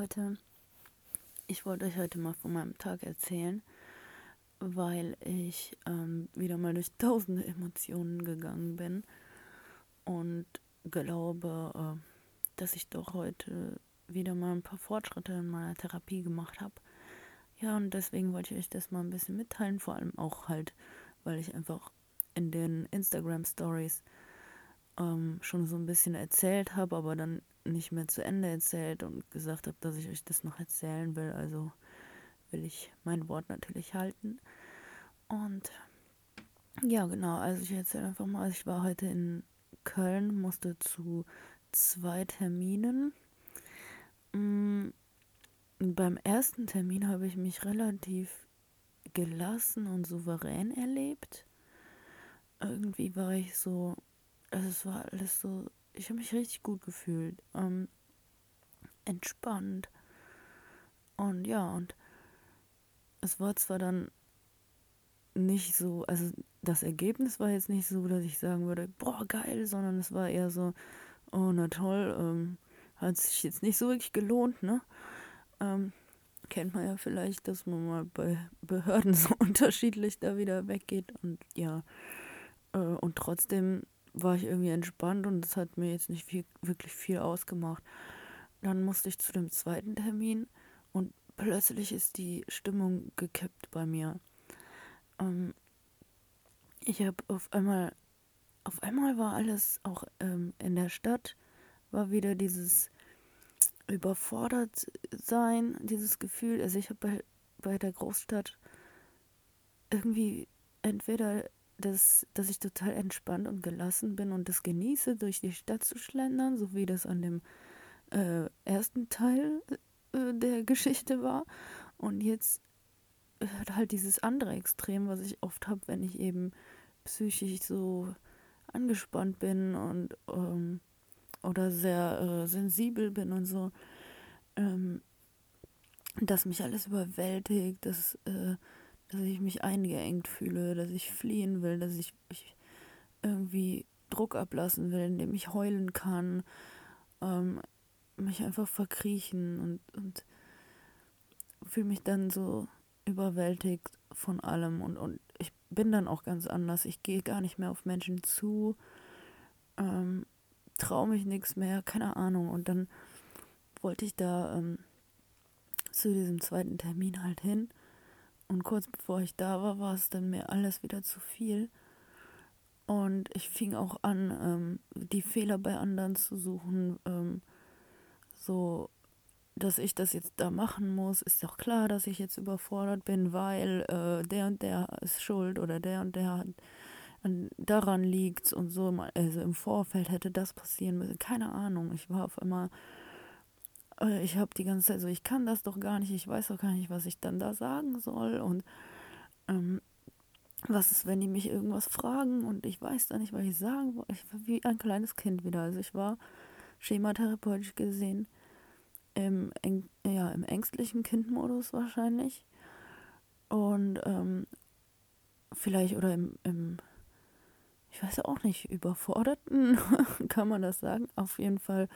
Leute, ich wollte euch heute mal von meinem Tag erzählen, weil ich ähm, wieder mal durch tausende Emotionen gegangen bin und glaube, äh, dass ich doch heute wieder mal ein paar Fortschritte in meiner Therapie gemacht habe. Ja, und deswegen wollte ich euch das mal ein bisschen mitteilen, vor allem auch halt, weil ich einfach in den Instagram Stories ähm, schon so ein bisschen erzählt habe, aber dann nicht mehr zu Ende erzählt und gesagt habe, dass ich euch das noch erzählen will. Also will ich mein Wort natürlich halten. Und ja, genau, also ich erzähle einfach mal, also ich war heute in Köln, musste zu zwei Terminen. Mhm. Beim ersten Termin habe ich mich relativ gelassen und souverän erlebt. Irgendwie war ich so, also es war alles so ich habe mich richtig gut gefühlt. Ähm, entspannt. Und ja, und es war zwar dann nicht so, also das Ergebnis war jetzt nicht so, dass ich sagen würde, boah, geil, sondern es war eher so, oh, na toll, ähm, hat sich jetzt nicht so wirklich gelohnt, ne? Ähm, kennt man ja vielleicht, dass man mal bei Behörden so unterschiedlich da wieder weggeht und ja, äh, und trotzdem war ich irgendwie entspannt und es hat mir jetzt nicht viel, wirklich viel ausgemacht. Dann musste ich zu dem zweiten Termin und plötzlich ist die Stimmung gekippt bei mir. Ähm, ich habe auf einmal, auf einmal war alles auch ähm, in der Stadt, war wieder dieses überfordert sein, dieses Gefühl. Also ich habe bei, bei der Großstadt irgendwie entweder dass, dass ich total entspannt und gelassen bin und das genieße, durch die Stadt zu schlendern, so wie das an dem äh, ersten Teil äh, der Geschichte war. Und jetzt äh, halt dieses andere Extrem, was ich oft habe, wenn ich eben psychisch so angespannt bin und ähm, oder sehr äh, sensibel bin und so, ähm, dass mich alles überwältigt, dass äh, dass ich mich eingeengt fühle, dass ich fliehen will, dass ich, ich irgendwie Druck ablassen will, indem ich heulen kann, ähm, mich einfach verkriechen und, und fühle mich dann so überwältigt von allem und, und ich bin dann auch ganz anders. Ich gehe gar nicht mehr auf Menschen zu, ähm, traue mich nichts mehr, keine Ahnung. Und dann wollte ich da ähm, zu diesem zweiten Termin halt hin und kurz bevor ich da war, war es dann mir alles wieder zu viel. Und ich fing auch an, ähm, die Fehler bei anderen zu suchen. Ähm, so, dass ich das jetzt da machen muss. Ist doch klar, dass ich jetzt überfordert bin, weil äh, der und der ist schuld oder der und der hat, daran liegt und so. Also im Vorfeld hätte das passieren müssen. Keine Ahnung. Ich war auf einmal ich habe die ganze Zeit so, ich kann das doch gar nicht, ich weiß doch gar nicht, was ich dann da sagen soll und ähm, was ist, wenn die mich irgendwas fragen und ich weiß da nicht, was ich sagen wollte. Ich war wie ein kleines Kind wieder. Also ich war schematherapeutisch gesehen im, ja, im ängstlichen Kindmodus wahrscheinlich. Und ähm, vielleicht oder im, im, ich weiß auch nicht, überforderten, kann man das sagen. Auf jeden Fall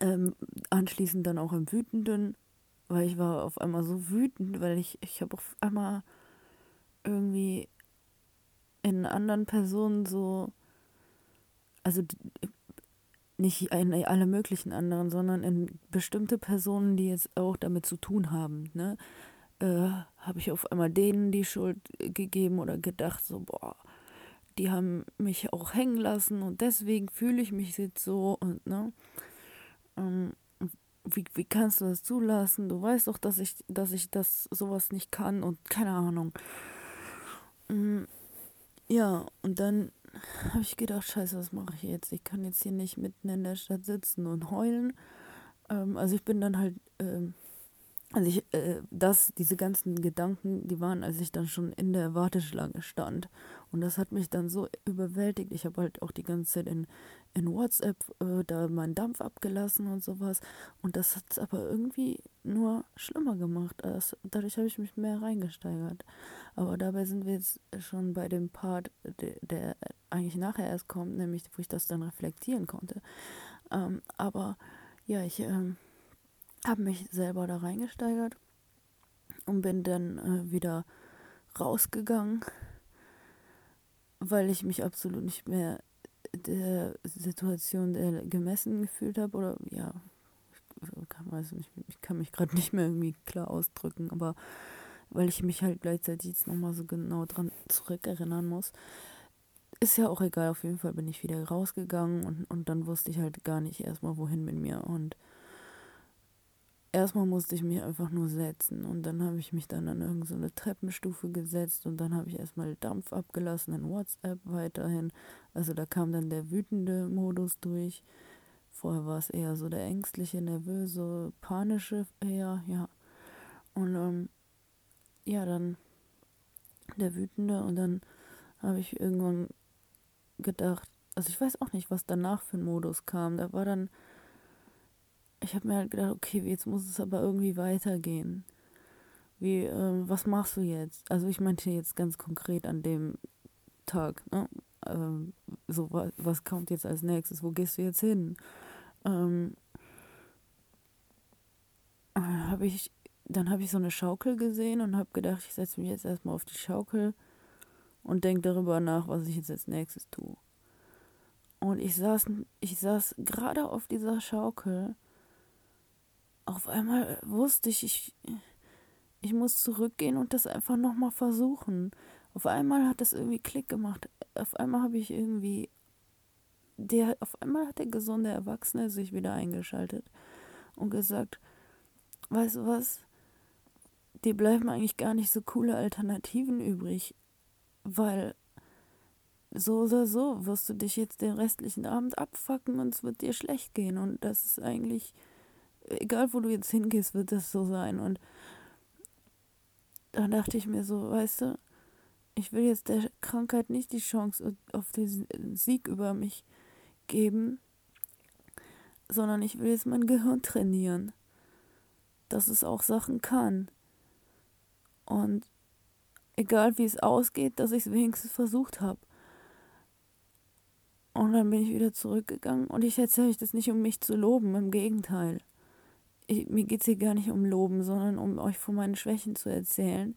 ähm, anschließend dann auch im Wütenden, weil ich war auf einmal so wütend, weil ich, ich habe auf einmal irgendwie in anderen Personen so, also nicht in alle möglichen anderen, sondern in bestimmte Personen, die jetzt auch damit zu tun haben, ne, äh, habe ich auf einmal denen die Schuld gegeben oder gedacht, so, boah, die haben mich auch hängen lassen und deswegen fühle ich mich jetzt so und ne ähm, wie, wie kannst du das zulassen? Du weißt doch, dass ich, dass ich das sowas nicht kann und keine Ahnung. Ähm, ja, und dann habe ich gedacht, scheiße, was mache ich jetzt? Ich kann jetzt hier nicht mitten in der Stadt sitzen und heulen. Ähm, also ich bin dann halt ähm, also ich, äh, das, diese ganzen Gedanken, die waren, als ich dann schon in der Warteschlange stand. Und das hat mich dann so überwältigt. Ich habe halt auch die ganze Zeit in, in WhatsApp äh, da meinen Dampf abgelassen und sowas. Und das hat es aber irgendwie nur schlimmer gemacht. Das, dadurch habe ich mich mehr reingesteigert. Aber dabei sind wir jetzt schon bei dem Part, der, der eigentlich nachher erst kommt, nämlich wo ich das dann reflektieren konnte. Ähm, aber ja, ich... Ähm, habe mich selber da reingesteigert und bin dann äh, wieder rausgegangen, weil ich mich absolut nicht mehr der Situation der gemessen gefühlt habe oder ja, ich kann, weiß nicht, ich kann mich gerade nicht mehr irgendwie klar ausdrücken, aber weil ich mich halt gleichzeitig jetzt nochmal so genau dran zurückerinnern muss. Ist ja auch egal, auf jeden Fall bin ich wieder rausgegangen und, und dann wusste ich halt gar nicht erstmal, wohin mit mir. Und erstmal musste ich mich einfach nur setzen und dann habe ich mich dann an irgendeine so Treppenstufe gesetzt und dann habe ich erstmal Dampf abgelassen in WhatsApp weiterhin. Also da kam dann der wütende Modus durch. Vorher war es eher so der ängstliche, nervöse, panische eher, ja. Und ähm, ja, dann der wütende und dann habe ich irgendwann gedacht, also ich weiß auch nicht, was danach für ein Modus kam. Da war dann, ich habe mir halt gedacht, okay, jetzt muss es aber irgendwie weitergehen. Wie, äh, was machst du jetzt? Also ich meinte jetzt ganz konkret an dem Tag, ne? Ähm, so, was, was kommt jetzt als nächstes? Wo gehst du jetzt hin? Ähm, habe ich dann habe ich so eine Schaukel gesehen und habe gedacht, ich setze mich jetzt erstmal auf die Schaukel und denke darüber nach, was ich jetzt als nächstes tue. Und ich saß, ich saß gerade auf dieser Schaukel. Auf einmal wusste ich, ich, ich muss zurückgehen und das einfach nochmal versuchen. Auf einmal hat das irgendwie Klick gemacht. Auf einmal habe ich irgendwie, der, auf einmal hat der gesunde Erwachsene sich wieder eingeschaltet und gesagt, weißt du was, dir bleiben eigentlich gar nicht so coole Alternativen übrig, weil so oder so wirst du dich jetzt den restlichen Abend abfacken und es wird dir schlecht gehen und das ist eigentlich, egal wo du jetzt hingehst, wird das so sein und da dachte ich mir so, weißt du, ich will jetzt der Krankheit nicht die Chance auf den Sieg über mich geben, sondern ich will jetzt mein Gehirn trainieren, dass es auch Sachen kann. Und egal wie es ausgeht, dass ich es wenigstens versucht habe. Und dann bin ich wieder zurückgegangen und ich erzähle euch das nicht, um mich zu loben, im Gegenteil. Ich, mir geht es hier gar nicht um Loben, sondern um euch von meinen Schwächen zu erzählen.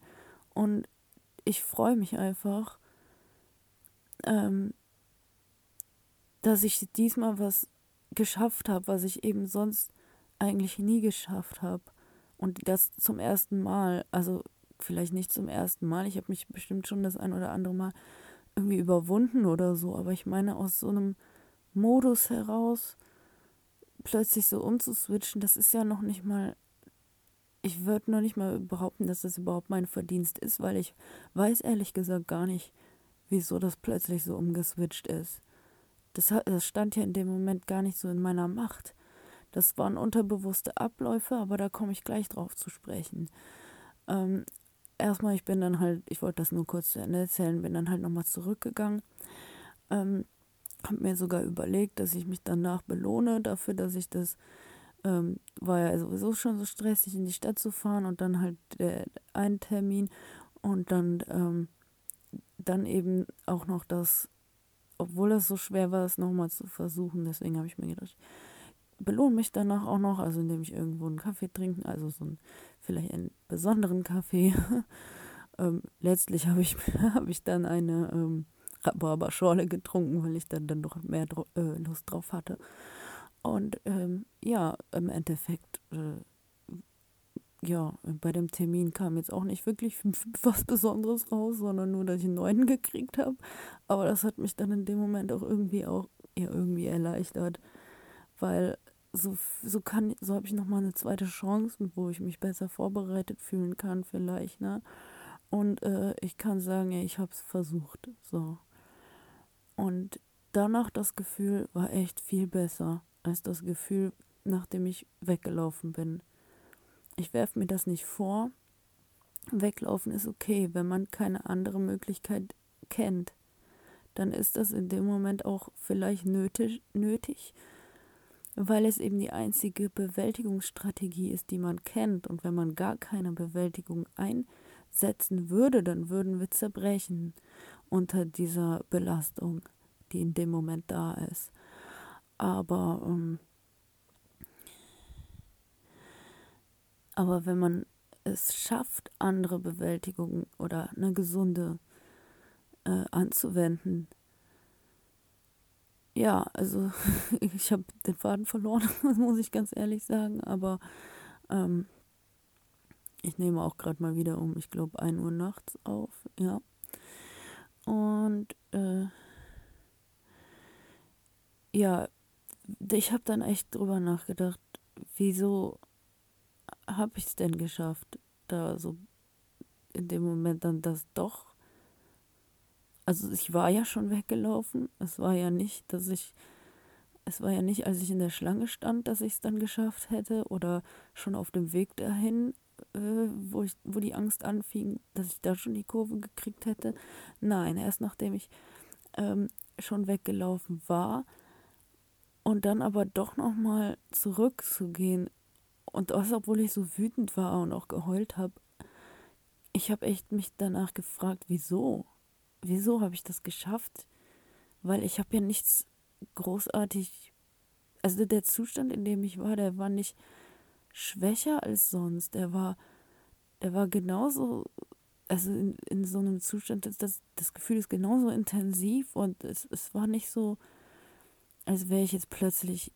Und ich freue mich einfach, ähm, dass ich diesmal was geschafft habe, was ich eben sonst eigentlich nie geschafft habe. Und das zum ersten Mal. Also vielleicht nicht zum ersten Mal. Ich habe mich bestimmt schon das ein oder andere Mal irgendwie überwunden oder so. Aber ich meine, aus so einem Modus heraus plötzlich so umzuswitchen, das ist ja noch nicht mal. Ich würde noch nicht mal behaupten, dass das überhaupt mein Verdienst ist, weil ich weiß ehrlich gesagt gar nicht, wieso das plötzlich so umgeswitcht ist. Das, das stand ja in dem Moment gar nicht so in meiner Macht. Das waren unterbewusste Abläufe, aber da komme ich gleich drauf zu sprechen. Ähm, erstmal, ich bin dann halt, ich wollte das nur kurz zu Ende erzählen, bin dann halt nochmal zurückgegangen. Ähm, habe mir sogar überlegt, dass ich mich danach belohne dafür, dass ich das, ähm, war ja sowieso schon so stressig, in die Stadt zu fahren und dann halt der einen Termin und dann, ähm, dann eben auch noch das, obwohl das so schwer war, es nochmal zu versuchen. Deswegen habe ich mir gedacht, belohne mich danach auch noch, also indem ich irgendwo einen Kaffee trinken, also so ein, vielleicht einen besonderen Kaffee. ähm, letztlich habe ich, hab ich dann eine ähm, Rhabarberschorle getrunken, weil ich dann, dann doch mehr äh, Lust drauf hatte. Und ähm, ja, im Endeffekt, äh, ja, bei dem Termin kam jetzt auch nicht wirklich was Besonderes raus, sondern nur, dass ich einen neuen gekriegt habe. Aber das hat mich dann in dem Moment auch irgendwie auch ja, irgendwie erleichtert, weil so, so kann, so habe ich nochmal eine zweite Chance, wo ich mich besser vorbereitet fühlen kann, vielleicht, ne? Und äh, ich kann sagen, ja, ich habe es versucht. So. Und danach das Gefühl war echt viel besser als das Gefühl, nachdem ich weggelaufen bin. Ich werfe mir das nicht vor. Weglaufen ist okay, wenn man keine andere Möglichkeit kennt. Dann ist das in dem Moment auch vielleicht nötig, nötig weil es eben die einzige Bewältigungsstrategie ist, die man kennt. Und wenn man gar keine Bewältigung einsetzen würde, dann würden wir zerbrechen unter dieser Belastung, die in dem Moment da ist. Aber ähm, Aber wenn man es schafft, andere Bewältigung oder eine gesunde äh, anzuwenden, ja, also ich habe den Faden verloren, muss ich ganz ehrlich sagen, aber ähm, ich nehme auch gerade mal wieder um, ich glaube, 1 Uhr nachts auf, ja. Und äh, ja, ich habe dann echt drüber nachgedacht, wieso habe ich es denn geschafft, da so in dem Moment dann das doch. Also ich war ja schon weggelaufen. Es war ja nicht, dass ich, es war ja nicht, als ich in der Schlange stand, dass ich es dann geschafft hätte oder schon auf dem Weg dahin, äh, wo ich, wo die Angst anfing, dass ich da schon die Kurve gekriegt hätte. Nein, erst nachdem ich ähm, schon weggelaufen war und dann aber doch noch mal zurückzugehen und das, obwohl ich so wütend war und auch geheult habe, ich habe echt mich danach gefragt, wieso? Wieso habe ich das geschafft? Weil ich habe ja nichts großartig, also der Zustand, in dem ich war, der war nicht schwächer als sonst. Der war, der war genauso, also in, in so einem Zustand, das, das Gefühl ist genauso intensiv und es, es war nicht so, als wäre ich jetzt plötzlich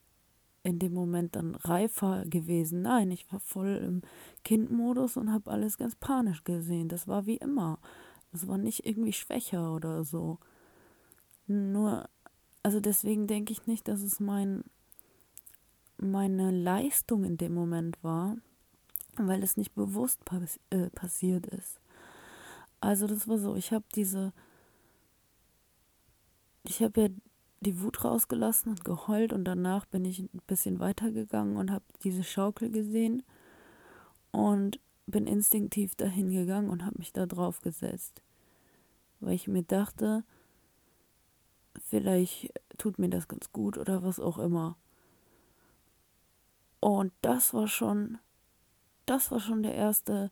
in dem Moment dann reifer gewesen. Nein, ich war voll im Kindmodus und habe alles ganz panisch gesehen. Das war wie immer. Das war nicht irgendwie schwächer oder so. Nur, also deswegen denke ich nicht, dass es mein, meine Leistung in dem Moment war, weil es nicht bewusst pass äh, passiert ist. Also das war so, ich habe diese, ich habe ja die Wut rausgelassen und geheult und danach bin ich ein bisschen weitergegangen und habe diese Schaukel gesehen und bin instinktiv dahin gegangen und habe mich da drauf gesetzt, weil ich mir dachte, vielleicht tut mir das ganz gut oder was auch immer. Und das war schon, das war schon der erste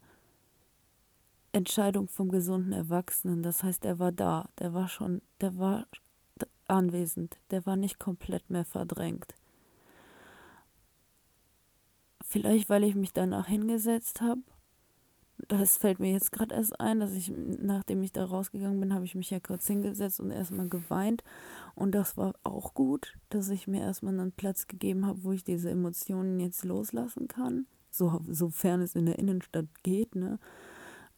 Entscheidung vom gesunden Erwachsenen. Das heißt, er war da, der war schon, der war anwesend, der war nicht komplett mehr verdrängt. Vielleicht, weil ich mich danach hingesetzt habe. Das fällt mir jetzt gerade erst ein, dass ich, nachdem ich da rausgegangen bin, habe ich mich ja kurz hingesetzt und erstmal geweint. Und das war auch gut, dass ich mir erstmal einen Platz gegeben habe, wo ich diese Emotionen jetzt loslassen kann. So, sofern es in der Innenstadt geht, ne?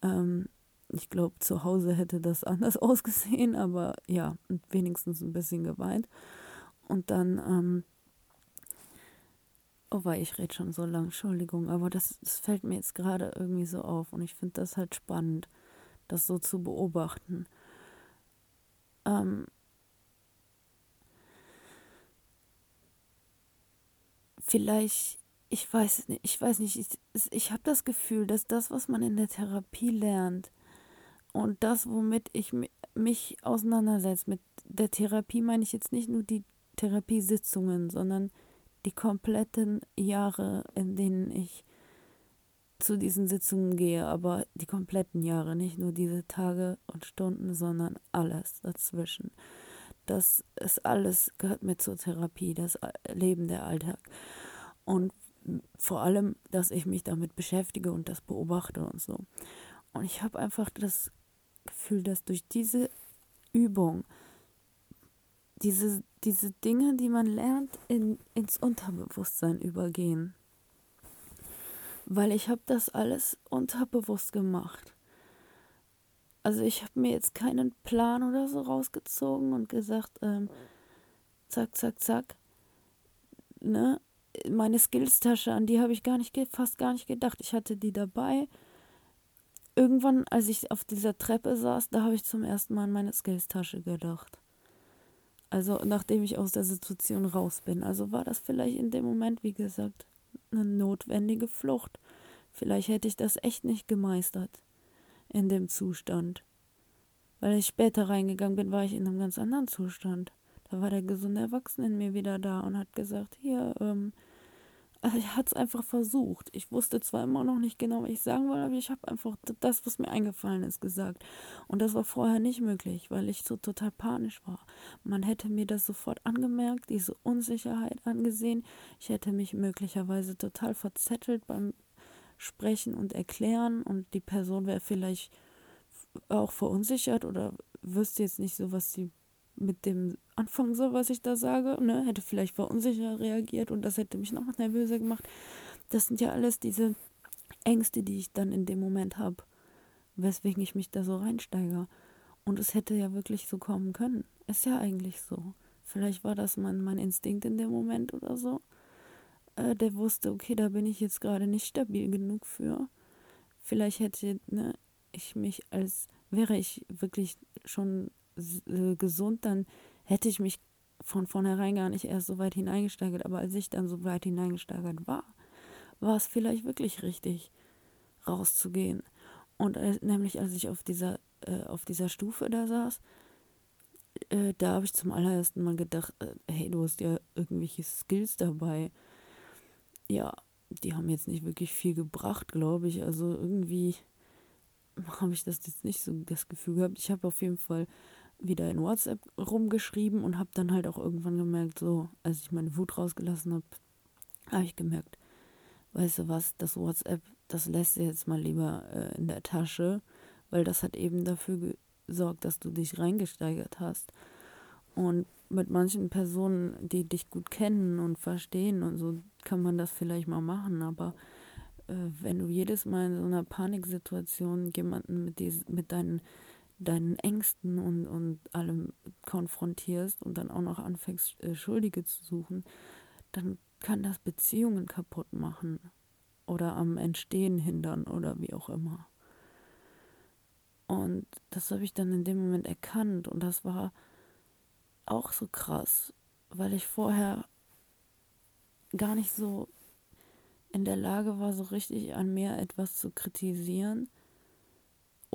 Ähm, ich glaube, zu Hause hätte das anders ausgesehen, aber ja, wenigstens ein bisschen geweint. Und dann, ähm, oh, weil ich rede schon so lang, Entschuldigung, aber das, das fällt mir jetzt gerade irgendwie so auf und ich finde das halt spannend, das so zu beobachten. Ähm, vielleicht ich weiß nicht, ich weiß nicht, ich, ich habe das Gefühl, dass das, was man in der Therapie lernt, und das, womit ich mich auseinandersetze, mit der Therapie meine ich jetzt nicht nur die Therapiesitzungen, sondern die kompletten Jahre, in denen ich zu diesen Sitzungen gehe, aber die kompletten Jahre, nicht nur diese Tage und Stunden, sondern alles dazwischen. Das ist alles, gehört mir zur Therapie, das Leben, der Alltag. Und vor allem, dass ich mich damit beschäftige und das beobachte und so. Und ich habe einfach das Gefühl, dass durch diese Übung diese, diese Dinge, die man lernt, in, ins Unterbewusstsein übergehen. Weil ich habe das alles unterbewusst gemacht. Also ich habe mir jetzt keinen Plan oder so rausgezogen und gesagt, ähm, zack, zack, zack. Ne? Meine Skills-Tasche, an die habe ich gar nicht, fast gar nicht gedacht. Ich hatte die dabei irgendwann, als ich auf dieser Treppe saß, da habe ich zum ersten Mal an meine Skills-Tasche gedacht. Also nachdem ich aus der Situation raus bin. Also war das vielleicht in dem Moment, wie gesagt, eine notwendige Flucht. Vielleicht hätte ich das echt nicht gemeistert in dem Zustand. Weil ich später reingegangen bin, war ich in einem ganz anderen Zustand. Da war der gesunde Erwachsene in mir wieder da und hat gesagt, hier, ähm, also ich hatte es einfach versucht. Ich wusste zwar immer noch nicht genau, was ich sagen wollte, aber ich habe einfach das, was mir eingefallen ist, gesagt. Und das war vorher nicht möglich, weil ich so total panisch war. Man hätte mir das sofort angemerkt, diese Unsicherheit angesehen. Ich hätte mich möglicherweise total verzettelt beim sprechen und erklären und die Person wäre vielleicht auch verunsichert oder wüsste jetzt nicht so, was sie mit dem anfangen soll, was ich da sage, ne? Hätte vielleicht verunsichert reagiert und das hätte mich noch nervöser gemacht. Das sind ja alles diese Ängste, die ich dann in dem Moment habe, weswegen ich mich da so reinsteige. Und es hätte ja wirklich so kommen können. Ist ja eigentlich so. Vielleicht war das mein, mein Instinkt in dem Moment oder so. Äh, der wusste, okay, da bin ich jetzt gerade nicht stabil genug für. Vielleicht hätte ne, ich mich als, wäre ich wirklich schon äh, gesund, dann hätte ich mich von vornherein gar nicht erst so weit hineingesteigert. Aber als ich dann so weit hineingesteigert war, war es vielleicht wirklich richtig, rauszugehen. Und äh, nämlich als ich auf dieser, äh, auf dieser Stufe da saß, äh, da habe ich zum allerersten Mal gedacht, äh, hey, du hast ja irgendwelche Skills dabei. Ja, die haben jetzt nicht wirklich viel gebracht, glaube ich. Also irgendwie habe ich das jetzt nicht so das Gefühl gehabt. Ich habe auf jeden Fall wieder in WhatsApp rumgeschrieben und habe dann halt auch irgendwann gemerkt, so, als ich meine Wut rausgelassen habe, habe ich gemerkt, weißt du was, das WhatsApp, das lässt du jetzt mal lieber äh, in der Tasche, weil das hat eben dafür gesorgt, dass du dich reingesteigert hast. Und mit manchen Personen, die dich gut kennen und verstehen und so, kann man das vielleicht mal machen, aber äh, wenn du jedes Mal in so einer Paniksituation jemanden mit, dies, mit deinen deinen Ängsten und, und allem konfrontierst und dann auch noch anfängst, äh, Schuldige zu suchen, dann kann das Beziehungen kaputt machen oder am Entstehen hindern oder wie auch immer. Und das habe ich dann in dem Moment erkannt und das war auch so krass, weil ich vorher gar nicht so in der Lage war, so richtig an mir etwas zu kritisieren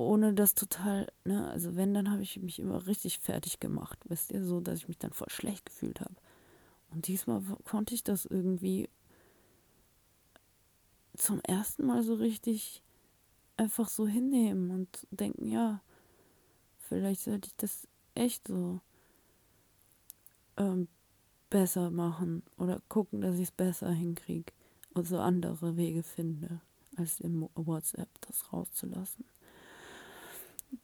ohne das total, ne, also wenn, dann habe ich mich immer richtig fertig gemacht, wisst ihr, so, dass ich mich dann voll schlecht gefühlt habe. Und diesmal konnte ich das irgendwie zum ersten Mal so richtig einfach so hinnehmen und denken, ja, vielleicht sollte ich das echt so ähm, besser machen oder gucken, dass ich es besser hinkriege und so andere Wege finde, als im WhatsApp das rauszulassen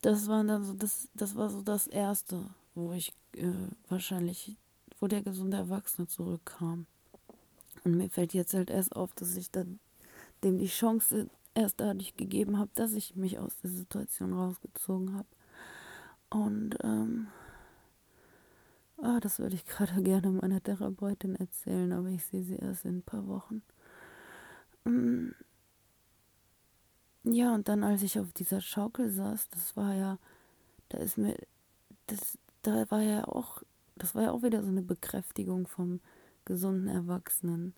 das war dann so, das, das war so das erste, wo ich äh, wahrscheinlich, wo der gesunde Erwachsene zurückkam. Und mir fällt jetzt halt erst auf, dass ich dann dem die Chance erst dadurch gegeben habe, dass ich mich aus der Situation rausgezogen habe. Und ähm, ah, das würde ich gerade gerne meiner Therapeutin erzählen, aber ich sehe sie erst in ein paar Wochen. Mm, ja, und dann, als ich auf dieser Schaukel saß, das war ja, da ist mir, das, da war ja auch, das war ja auch wieder so eine Bekräftigung vom gesunden Erwachsenen.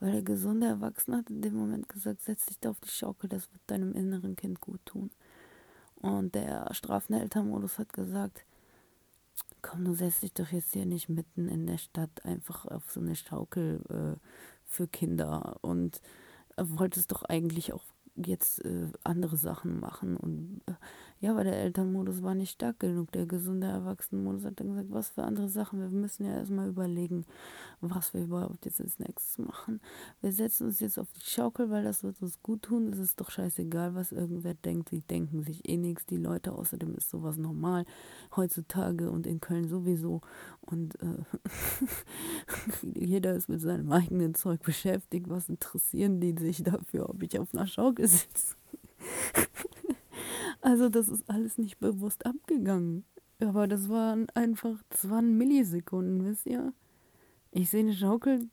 Weil der gesunde Erwachsene hat in dem Moment gesagt, setz dich da auf die Schaukel, das wird deinem inneren Kind gut tun. Und der strafende Elternmodus hat gesagt, komm, du setzt dich doch jetzt hier nicht mitten in der Stadt einfach auf so eine Schaukel äh, für Kinder. Und wolltest doch eigentlich auch jetzt äh, andere Sachen machen. Und äh, ja, aber der Elternmodus war nicht stark genug. Der gesunde Erwachsenenmodus hat dann gesagt, was für andere Sachen. Wir müssen ja erstmal überlegen, was wir überhaupt jetzt als nächstes machen. Wir setzen uns jetzt auf die Schaukel, weil das wird uns gut tun. Es ist doch scheißegal, was irgendwer denkt. Sie denken sich eh nichts. Die Leute, außerdem ist sowas normal heutzutage und in Köln sowieso. Und äh, jeder ist mit seinem eigenen Zeug beschäftigt. Was interessieren die sich dafür, ob ich auf einer Schaukel sitze? also das ist alles nicht bewusst abgegangen. Aber das waren einfach, das waren Millisekunden, wisst ihr? Ich sehe eine Schaukel,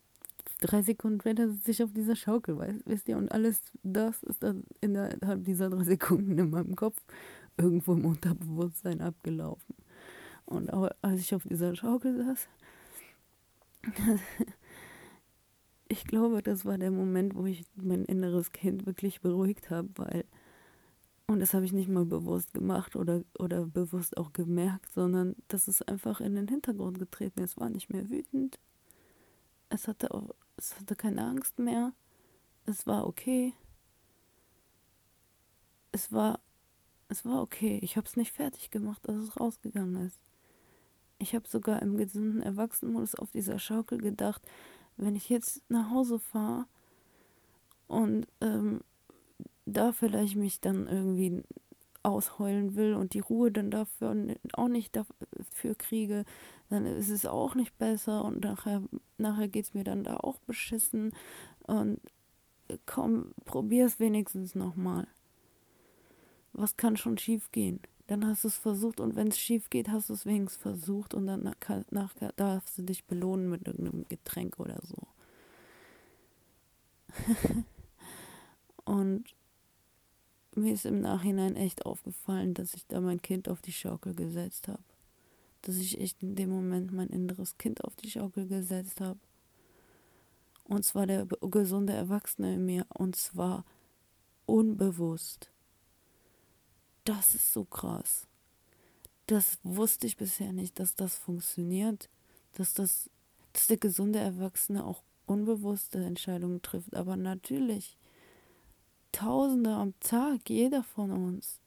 drei Sekunden später sitze ich auf dieser Schaukel, wisst ihr? Und alles das ist dann innerhalb dieser drei Sekunden in meinem Kopf irgendwo im Unterbewusstsein abgelaufen. Und als ich auf dieser Schaukel saß, ich glaube, das war der Moment, wo ich mein inneres Kind wirklich beruhigt habe, weil, und das habe ich nicht mal bewusst gemacht oder, oder bewusst auch gemerkt, sondern das ist einfach in den Hintergrund getreten. Es war nicht mehr wütend. Es hatte auch, es hatte keine Angst mehr. Es war okay. Es war, es war okay. Ich habe es nicht fertig gemacht, als es rausgegangen ist. Ich habe sogar im gesunden Erwachsenenmodus auf dieser Schaukel gedacht, wenn ich jetzt nach Hause fahre und ähm, da vielleicht mich dann irgendwie ausheulen will und die Ruhe dann dafür auch nicht dafür kriege, dann ist es auch nicht besser und nachher, nachher geht es mir dann da auch beschissen. Und komm, probier es wenigstens nochmal. Was kann schon schief gehen? Dann hast du es versucht und wenn es schief geht, hast du es wenigstens versucht und dann nach, darfst du dich belohnen mit irgendeinem Getränk oder so. und mir ist im Nachhinein echt aufgefallen, dass ich da mein Kind auf die Schaukel gesetzt habe. Dass ich echt in dem Moment mein inneres Kind auf die Schaukel gesetzt habe. Und zwar der gesunde Erwachsene in mir. Und zwar unbewusst. Das ist so krass. Das wusste ich bisher nicht, dass das funktioniert. Dass das, dass der gesunde Erwachsene auch unbewusste Entscheidungen trifft. Aber natürlich Tausende am Tag, jeder von uns.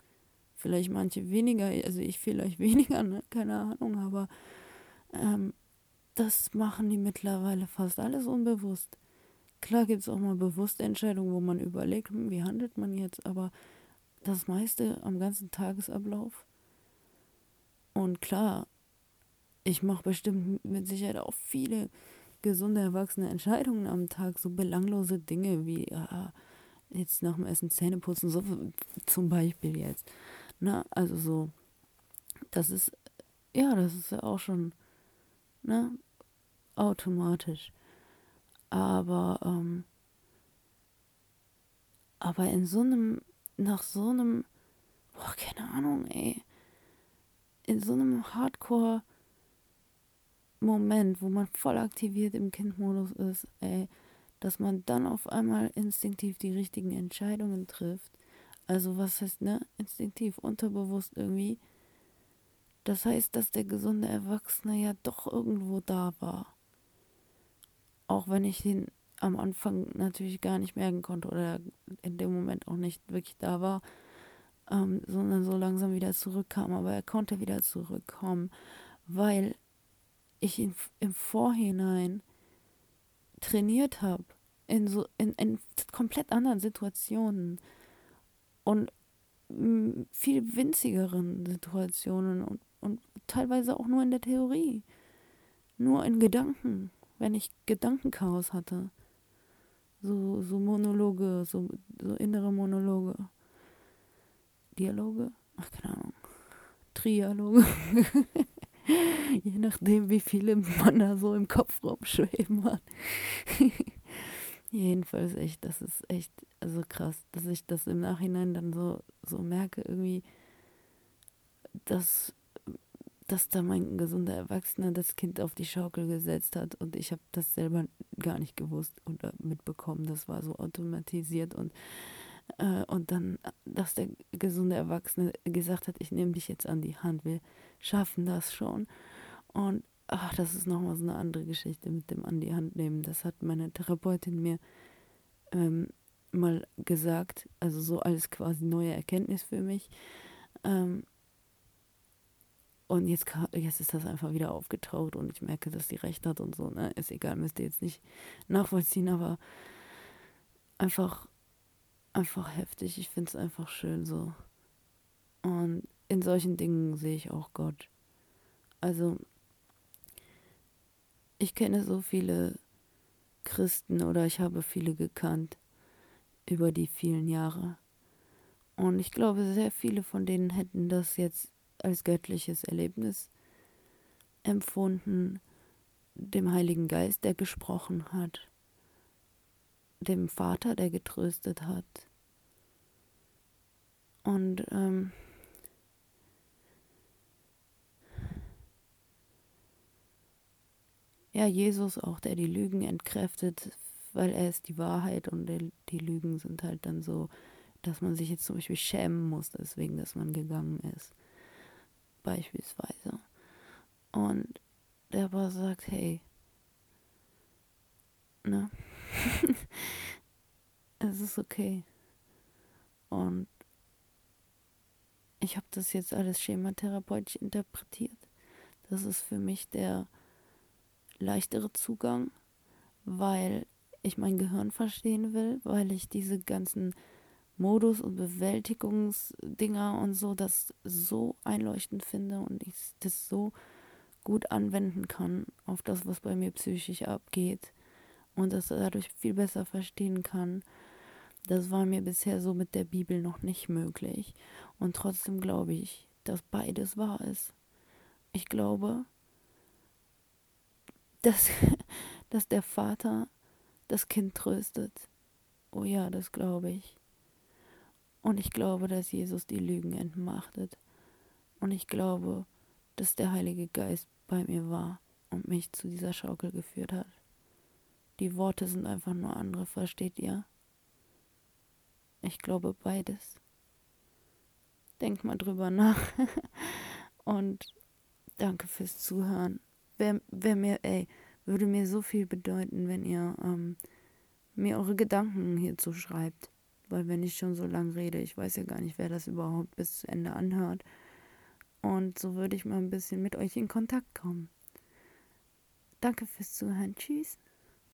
Vielleicht manche weniger, also ich vielleicht weniger, ne? keine Ahnung, aber ähm, das machen die mittlerweile fast alles unbewusst. Klar gibt es auch mal bewusste Entscheidungen, wo man überlegt, hm, wie handelt man jetzt, aber das meiste am ganzen Tagesablauf. Und klar, ich mache bestimmt mit Sicherheit auch viele gesunde, erwachsene Entscheidungen am Tag, so belanglose Dinge wie, ja, jetzt nach dem Essen Zähne putzen, so zum Beispiel jetzt. Ne? Also so, das ist, ja, das ist ja auch schon, ne, automatisch. Aber, ähm, aber in so einem, nach so einem, boah, keine Ahnung, ey, in so einem Hardcore Moment, wo man voll aktiviert im Kindmodus ist, ey, dass man dann auf einmal instinktiv die richtigen Entscheidungen trifft. Also was heißt, ne? Instinktiv, unterbewusst irgendwie. Das heißt, dass der gesunde Erwachsene ja doch irgendwo da war. Auch wenn ich ihn am Anfang natürlich gar nicht merken konnte oder in dem Moment auch nicht wirklich da war, ähm, sondern so langsam wieder zurückkam. Aber er konnte wieder zurückkommen, weil ich ihn im Vorhinein trainiert habe in so in, in komplett anderen Situationen und viel winzigeren Situationen und, und teilweise auch nur in der Theorie, nur in Gedanken, wenn ich Gedankenchaos hatte, so so Monologe, so so innere Monologe, Dialoge, ach keine Ahnung, Trialoge. Je nachdem, wie viele man da so im Kopf rumschweben hat. Jedenfalls echt, das ist echt, also krass, dass ich das im Nachhinein dann so, so merke, irgendwie, dass, dass da mein gesunder Erwachsener das Kind auf die Schaukel gesetzt hat und ich habe das selber gar nicht gewusst oder mitbekommen. Das war so automatisiert und äh, und dann, dass der gesunde Erwachsene gesagt hat, ich nehme dich jetzt an die Hand, wir schaffen das schon. Und ach, das ist nochmal so eine andere Geschichte mit dem an die Hand nehmen. Das hat meine Therapeutin mir ähm, mal gesagt, also so als quasi neue Erkenntnis für mich. Ähm, und jetzt, jetzt ist das einfach wieder aufgetaucht und ich merke, dass sie recht hat und so. Ne? Ist egal, müsst ihr jetzt nicht nachvollziehen, aber einfach einfach heftig. Ich finde es einfach schön so. Und in solchen Dingen sehe ich auch Gott. Also, ich kenne so viele Christen oder ich habe viele gekannt über die vielen Jahre. Und ich glaube, sehr viele von denen hätten das jetzt als göttliches Erlebnis empfunden, dem Heiligen Geist, der gesprochen hat, dem Vater, der getröstet hat, und ähm, ja, Jesus auch, der die Lügen entkräftet, weil er ist die Wahrheit und die Lügen sind halt dann so, dass man sich jetzt zum Beispiel schämen muss, deswegen, dass man gegangen ist. Beispielsweise. Und der aber sagt, hey, ne? es ist okay. Und ich habe das jetzt alles schematherapeutisch interpretiert. Das ist für mich der leichtere Zugang, weil ich mein Gehirn verstehen will, weil ich diese ganzen Modus und Bewältigungsdinger und so das so einleuchtend finde und ich das so gut anwenden kann auf das, was bei mir psychisch abgeht und das dadurch viel besser verstehen kann. Das war mir bisher so mit der Bibel noch nicht möglich. Und trotzdem glaube ich, dass beides wahr ist. Ich glaube, dass, dass der Vater das Kind tröstet. Oh ja, das glaube ich. Und ich glaube, dass Jesus die Lügen entmachtet. Und ich glaube, dass der Heilige Geist bei mir war und mich zu dieser Schaukel geführt hat. Die Worte sind einfach nur andere, versteht ihr? Ich glaube beides. Denkt mal drüber nach. und danke fürs Zuhören. Wer, wer mir, ey, würde mir so viel bedeuten, wenn ihr ähm, mir eure Gedanken hierzu schreibt. Weil wenn ich schon so lang rede, ich weiß ja gar nicht, wer das überhaupt bis zu Ende anhört. Und so würde ich mal ein bisschen mit euch in Kontakt kommen. Danke fürs Zuhören. Tschüss.